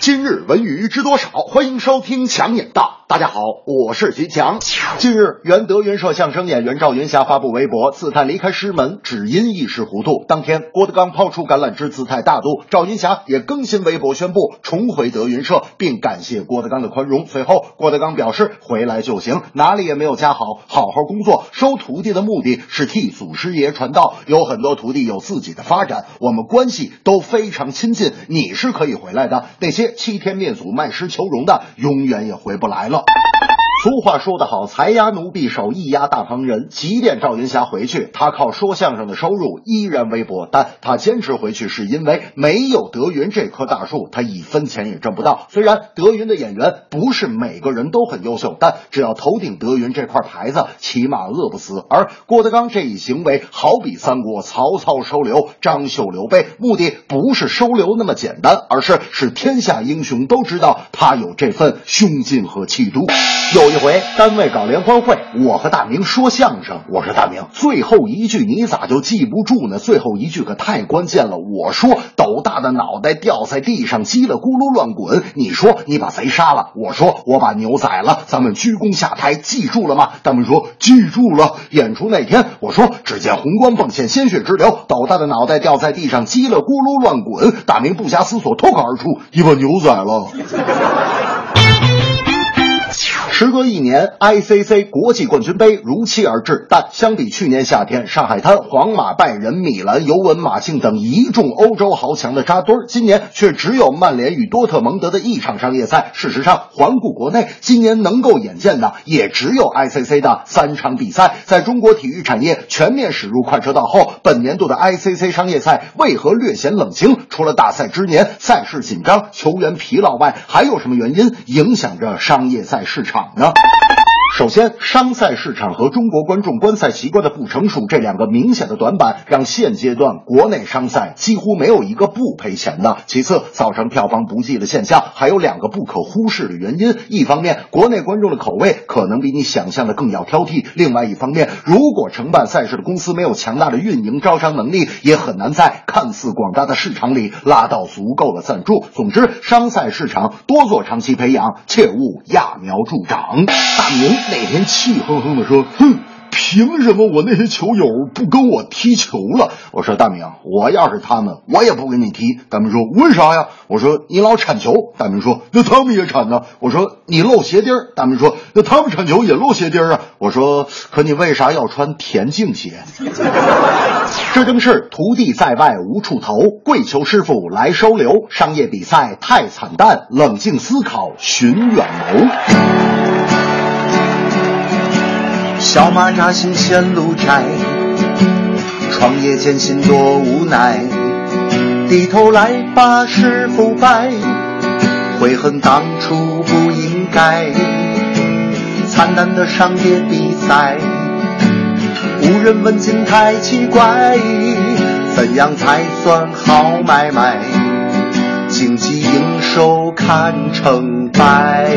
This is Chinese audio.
今日文娱知多少？欢迎收听强眼道。大家好，我是徐强。近日，原德云社相声演员赵云霞发布微博，自叹离开师门，只因一时糊涂。当天，郭德纲抛出橄榄枝，姿态大度。赵云霞也更新微博宣布重回德云社，并感谢郭德纲的宽容。随后，郭德纲表示回来就行，哪里也没有加好，好好工作。收徒弟的目的是替祖师爷传道，有很多徒弟有自己的发展，我们关系都非常亲近。你是可以回来的，那些欺天灭祖、卖师求荣的，永远也回不来了。俗话说得好，财压奴婢手，艺压大旁人。即便赵云霞回去，他靠说相声的收入依然微薄，但他坚持回去是因为没有德云这棵大树，他一分钱也挣不到。虽然德云的演员不是每个人都很优秀，但只要头顶德云这块牌子，起码饿不死。而郭德纲这一行为，好比三国曹操收留张绣、刘备，目的不是收留那么简单，而是使天下英雄都知道他有这份胸襟和气度。有一回单位搞联欢会，我和大明说相声。我说大明，最后一句你咋就记不住呢？最后一句可太关键了。我说斗大的脑袋掉在地上，叽里咕噜乱滚。你说你把贼杀了，我说我把牛宰了。咱们鞠躬下台，记住了吗？他们说记住了。演出那天，我说只见红光迸现，鲜血直流，斗大的脑袋掉在地上，叽里咕噜乱滚。大明不假思索脱口而出：“你把牛宰了。”时隔一年，ICC 国际冠军杯如期而至，但相比去年夏天上海滩皇马、拜仁、米兰、尤文、马竞等一众欧洲豪强的扎堆，今年却只有曼联与多特蒙德的一场商业赛。事实上，环顾国内，今年能够眼见的也只有 ICC 的三场比赛。在中国体育产业全面驶入快车道后，本年度的 ICC 商业赛为何略显冷清？除了大赛之年赛事紧张、球员疲劳外，还有什么原因影响着商业赛市场？呢？首先，商赛市场和中国观众观赛习惯的不成熟这两个明显的短板，让现阶段国内商赛几乎没有一个不赔钱的。其次，造成票房不济的现象还有两个不可忽视的原因：一方面，国内观众的口味可能比你想象的更要挑剔；另外一方面，如果承办赛事的公司没有强大的运营招商能力，也很难在看似广大的市场里拉到足够的赞助。总之，商赛市场多做长期培养，切勿揠苗助长。大明。那天气哼哼的说：“哼，凭什么我那些球友不跟我踢球了？”我说：“大明，我要是他们，我也不跟你踢。”大明说：“为啥呀？”我说：“你老铲球。”大明说：“那他们也铲呢。”我说：“你露鞋钉。”大明说：“那他们铲球也露鞋钉啊。”我说：“可你为啥要穿田径鞋？” 这正是徒弟在外无处投，跪求师傅来收留。商业比赛太惨淡，冷静思考寻远谋。小马扎心前路窄，创业艰辛多无奈。低头来把师傅拜，悔恨当初不应该。惨淡的商业比赛，无人问津太奇怪。怎样才算好买卖？经济营收看成败。